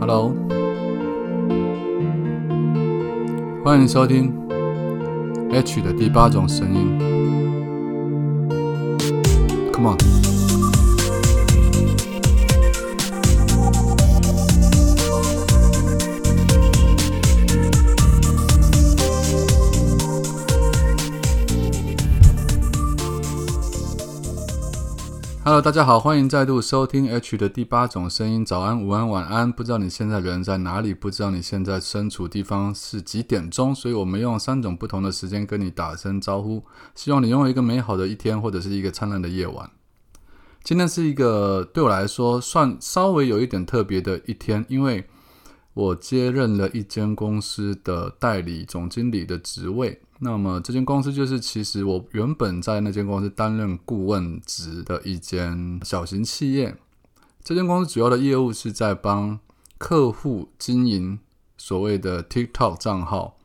Hello. 欢迎收听 H 的第八种声音。Come on. Hello，大家好，欢迎再度收听 H 的第八种声音。早安、午安、晚安，不知道你现在人在哪里？不知道你现在身处地方是几点钟？所以我们用三种不同的时间跟你打声招呼。希望你拥有一个美好的一天，或者是一个灿烂的夜晚。今天是一个对我来说算稍微有一点特别的一天，因为我接任了一间公司的代理总经理的职位。那么这间公司就是其实我原本在那间公司担任顾问职的一间小型企业。这间公司主要的业务是在帮客户经营所谓的 TikTok 账号、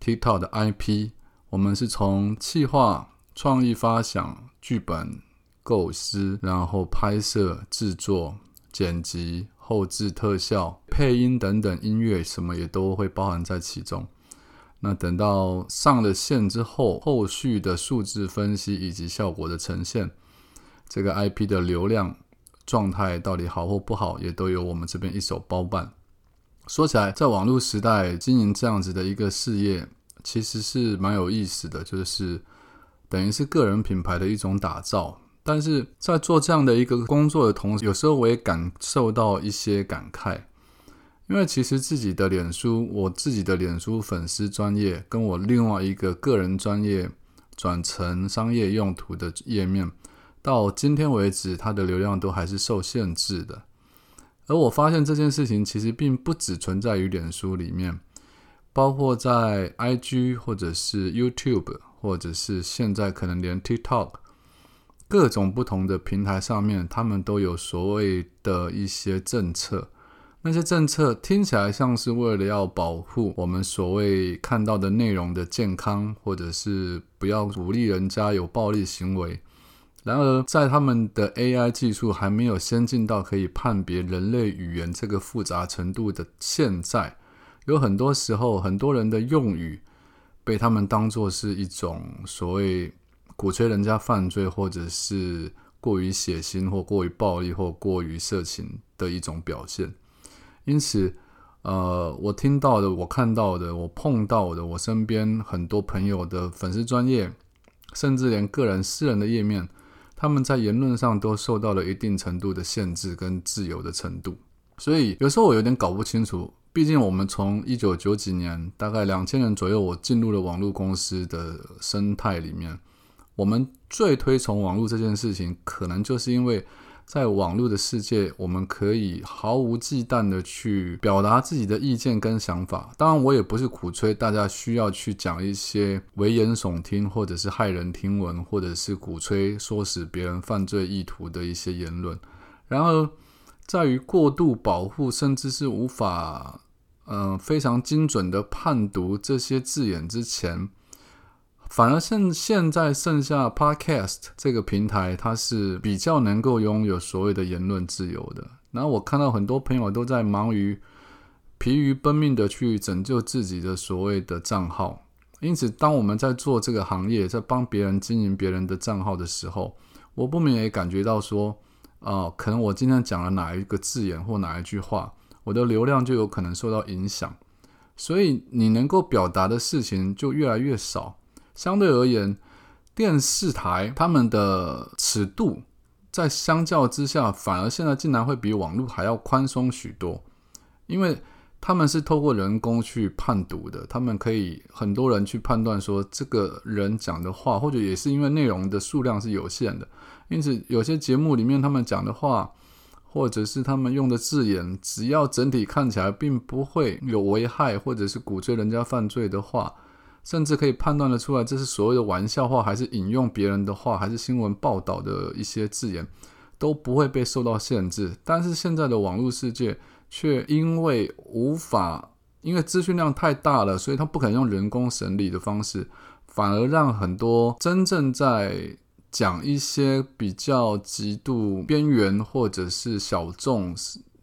TikTok 的 IP。我们是从企划、创意发想、剧本构思，然后拍摄、制作、剪辑、后置特效、配音等等音乐，什么也都会包含在其中。那等到上了线之后，后续的数字分析以及效果的呈现，这个 IP 的流量状态到底好或不好，也都由我们这边一手包办。说起来，在网络时代经营这样子的一个事业，其实是蛮有意思的，就是等于是个人品牌的一种打造。但是在做这样的一个工作的同时，有时候我也感受到一些感慨。因为其实自己的脸书，我自己的脸书粉丝专业，跟我另外一个个人专业转成商业用途的页面，到今天为止，它的流量都还是受限制的。而我发现这件事情其实并不只存在于脸书里面，包括在 IG 或者是 YouTube，或者是现在可能连 TikTok，各种不同的平台上面，他们都有所谓的一些政策。那些政策听起来像是为了要保护我们所谓看到的内容的健康，或者是不要鼓励人家有暴力行为。然而，在他们的 AI 技术还没有先进到可以判别人类语言这个复杂程度的现在，有很多时候，很多人的用语被他们当作是一种所谓鼓吹人家犯罪，或者是过于血腥，或过于暴力，或过于色情的一种表现。因此，呃，我听到的、我看到的、我碰到的、我身边很多朋友的粉丝专业，甚至连个人私人的页面，他们在言论上都受到了一定程度的限制跟自由的程度。所以有时候我有点搞不清楚，毕竟我们从一九九几年大概两千年左右，我进入了网络公司的生态里面，我们最推崇网络这件事情，可能就是因为。在网络的世界，我们可以毫无忌惮的去表达自己的意见跟想法。当然，我也不是鼓吹大家需要去讲一些危言耸听，或者是骇人听闻，或者是鼓吹唆使别人犯罪意图的一些言论。然而，在于过度保护，甚至是无法嗯非常精准的判读这些字眼之前。反而现现在剩下 Podcast 这个平台，它是比较能够拥有所谓的言论自由的。然后我看到很多朋友都在忙于疲于奔命的去拯救自己的所谓的账号。因此，当我们在做这个行业，在帮别人经营别人的账号的时候，我不免也感觉到说，啊，可能我今天讲了哪一个字眼或哪一句话，我的流量就有可能受到影响。所以，你能够表达的事情就越来越少。相对而言，电视台他们的尺度在相较之下，反而现在竟然会比网络还要宽松许多，因为他们是透过人工去判读的，他们可以很多人去判断说这个人讲的话，或者也是因为内容的数量是有限的，因此有些节目里面他们讲的话，或者是他们用的字眼，只要整体看起来并不会有危害，或者是鼓吹人家犯罪的话。甚至可以判断得出来，这是所谓的玩笑话，还是引用别人的话，还是新闻报道的一些字眼，都不会被受到限制。但是现在的网络世界却因为无法，因为资讯量太大了，所以它不可能用人工审理的方式，反而让很多真正在讲一些比较极度边缘或者是小众，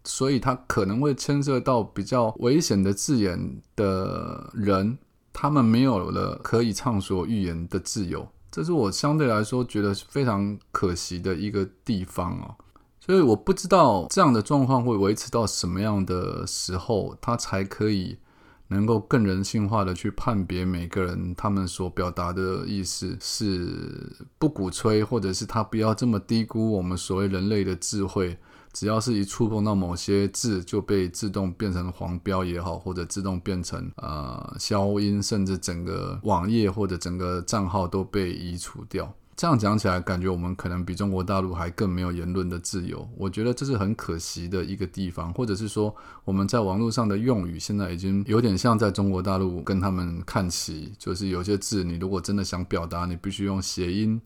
所以他可能会牵涉到比较危险的字眼的人，他们没有了可以畅所欲言的自由，这是我相对来说觉得非常可惜的一个地方哦。所以我不知道这样的状况会维持到什么样的时候，他才可以。能够更人性化的去判别每个人他们所表达的意思，是不鼓吹，或者是他不要这么低估我们所谓人类的智慧。只要是一触碰到某些字，就被自动变成黄标也好，或者自动变成呃消音，甚至整个网页或者整个账号都被移除掉。这样讲起来，感觉我们可能比中国大陆还更没有言论的自由。我觉得这是很可惜的一个地方，或者是说我们在网络上的用语现在已经有点像在中国大陆跟他们看齐，就是有些字你如果真的想表达，你必须用谐音，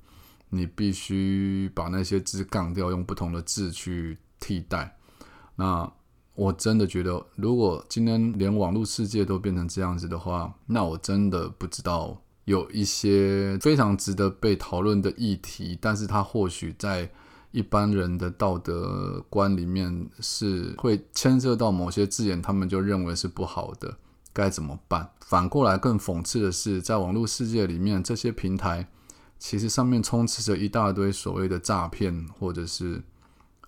你必须把那些字杠掉，用不同的字去替代。那我真的觉得，如果今天连网络世界都变成这样子的话，那我真的不知道。有一些非常值得被讨论的议题，但是它或许在一般人的道德观里面是会牵涉到某些字眼，他们就认为是不好的，该怎么办？反过来更讽刺的是，在网络世界里面，这些平台其实上面充斥着一大堆所谓的诈骗，或者是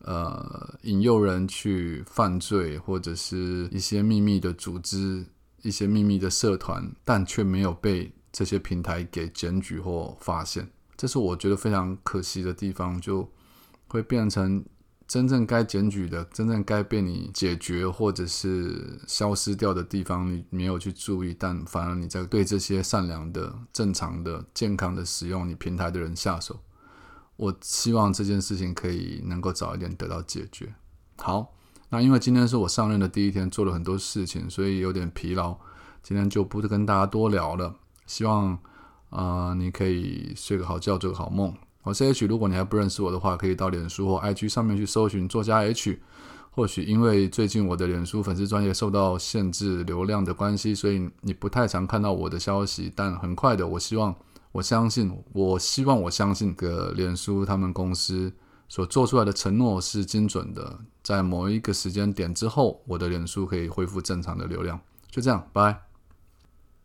呃引诱人去犯罪，或者是一些秘密的组织、一些秘密的社团，但却没有被。这些平台给检举或发现，这是我觉得非常可惜的地方，就会变成真正该检举的、真正该被你解决或者是消失掉的地方，你没有去注意，但反而你在对这些善良的、正常的、健康的使用你平台的人下手。我希望这件事情可以能够早一点得到解决。好，那因为今天是我上任的第一天，做了很多事情，所以有点疲劳，今天就不跟大家多聊了。希望啊，你可以睡个好觉，做个好梦。我是 H，如果你还不认识我的话，可以到脸书或 IG 上面去搜寻作家 H。或许因为最近我的脸书粉丝专业受到限制流量的关系，所以你不太常看到我的消息。但很快的，我希望，我相信，我希望我相信，个脸书他们公司所做出来的承诺是精准的。在某一个时间点之后，我的脸书可以恢复正常的流量。就这样，拜。